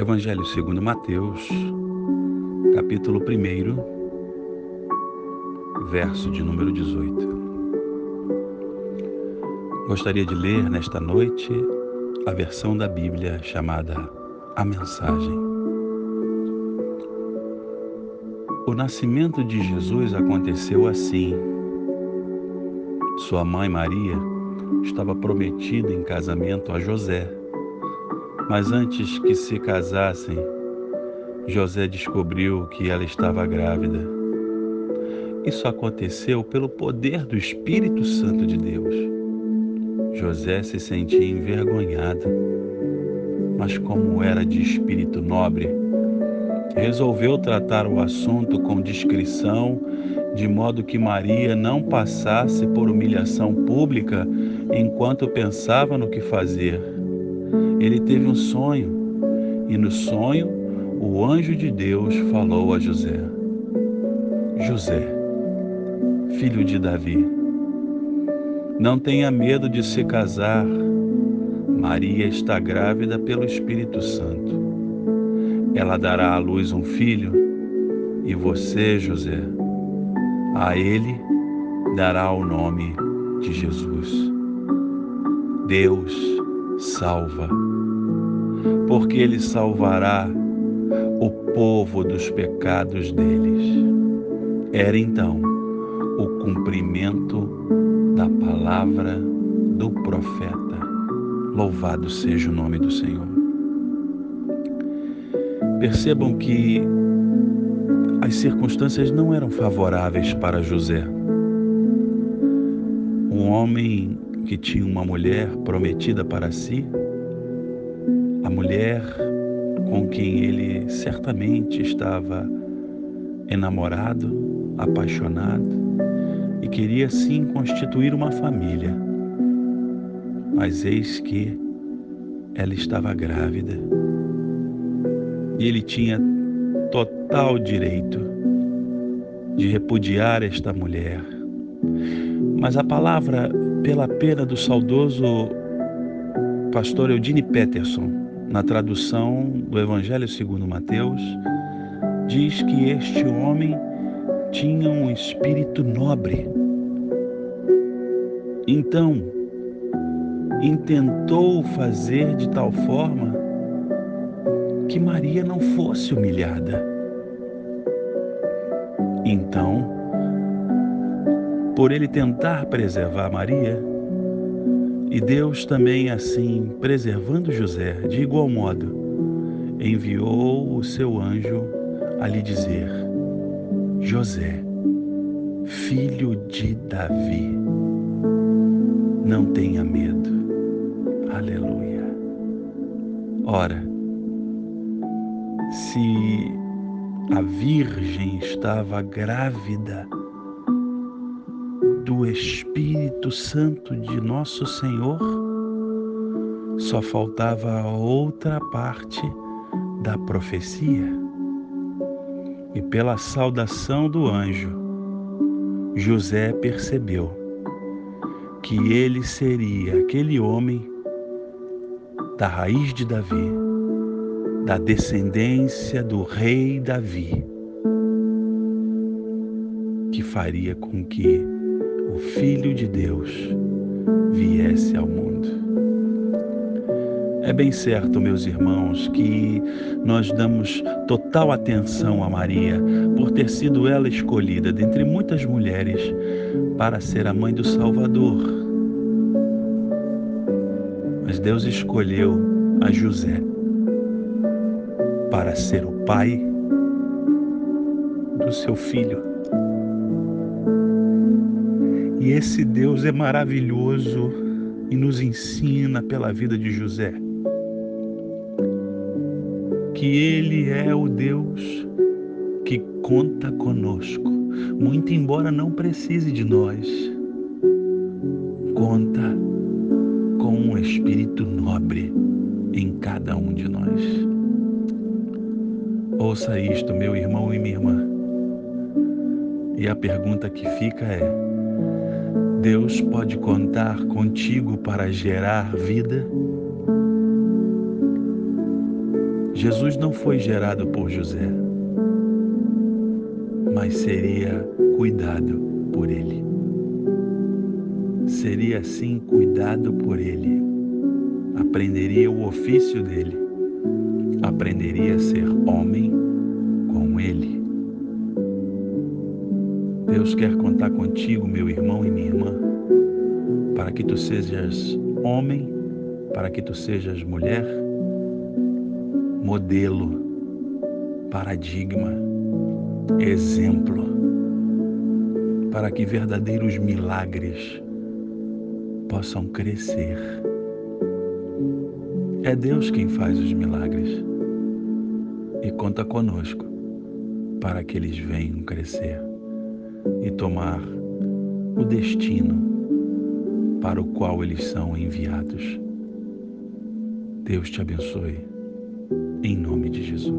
Evangelho segundo Mateus, capítulo 1, verso de número 18. Gostaria de ler nesta noite a versão da Bíblia chamada A Mensagem. O nascimento de Jesus aconteceu assim. Sua mãe Maria estava prometida em casamento a José mas antes que se casassem, José descobriu que ela estava grávida. Isso aconteceu pelo poder do Espírito Santo de Deus. José se sentia envergonhado, mas como era de espírito nobre, resolveu tratar o assunto com discrição, de modo que Maria não passasse por humilhação pública enquanto pensava no que fazer ele teve um sonho e no sonho o anjo de Deus falou a José: José, filho de Davi, não tenha medo de se casar. Maria está grávida pelo Espírito Santo. Ela dará à luz um filho e você, José, a ele dará o nome de Jesus. Deus salva, porque ele salvará o povo dos pecados deles. Era então o cumprimento da palavra do profeta. Louvado seja o nome do Senhor. Percebam que as circunstâncias não eram favoráveis para José. Um homem que tinha uma mulher prometida para si, a mulher com quem ele certamente estava enamorado, apaixonado e queria sim constituir uma família. Mas eis que ela estava grávida e ele tinha total direito de repudiar esta mulher. Mas a palavra pela pena do saudoso pastor Eudine Peterson, na tradução do Evangelho segundo Mateus, diz que este homem tinha um espírito nobre. Então, intentou fazer de tal forma que Maria não fosse humilhada. Então, por ele tentar preservar Maria, e Deus também assim preservando José, de igual modo, enviou o seu anjo a lhe dizer: José, filho de Davi, não tenha medo. Aleluia. Ora, se a Virgem estava grávida, do Espírito Santo de nosso Senhor, só faltava a outra parte da profecia. E pela saudação do anjo, José percebeu que ele seria aquele homem da raiz de Davi, da descendência do rei Davi, que faria com que o Filho de Deus viesse ao mundo. É bem certo, meus irmãos, que nós damos total atenção a Maria por ter sido ela escolhida dentre muitas mulheres para ser a mãe do Salvador. Mas Deus escolheu a José para ser o pai do seu filho. Esse Deus é maravilhoso e nos ensina pela vida de José que ele é o Deus que conta conosco, muito embora não precise de nós. Conta com um espírito nobre em cada um de nós. Ouça isto, meu irmão e minha irmã. E a pergunta que fica é: Deus pode contar contigo para gerar vida? Jesus não foi gerado por José, mas seria cuidado por ele. Seria assim cuidado por ele. Aprenderia o ofício dele. Aprenderia a ser homem Deus quer contar contigo, meu irmão e minha irmã, para que tu sejas homem, para que tu sejas mulher, modelo, paradigma, exemplo, para que verdadeiros milagres possam crescer. É Deus quem faz os milagres e conta conosco para que eles venham crescer e tomar o destino para o qual eles são enviados. Deus te abençoe, em nome de Jesus.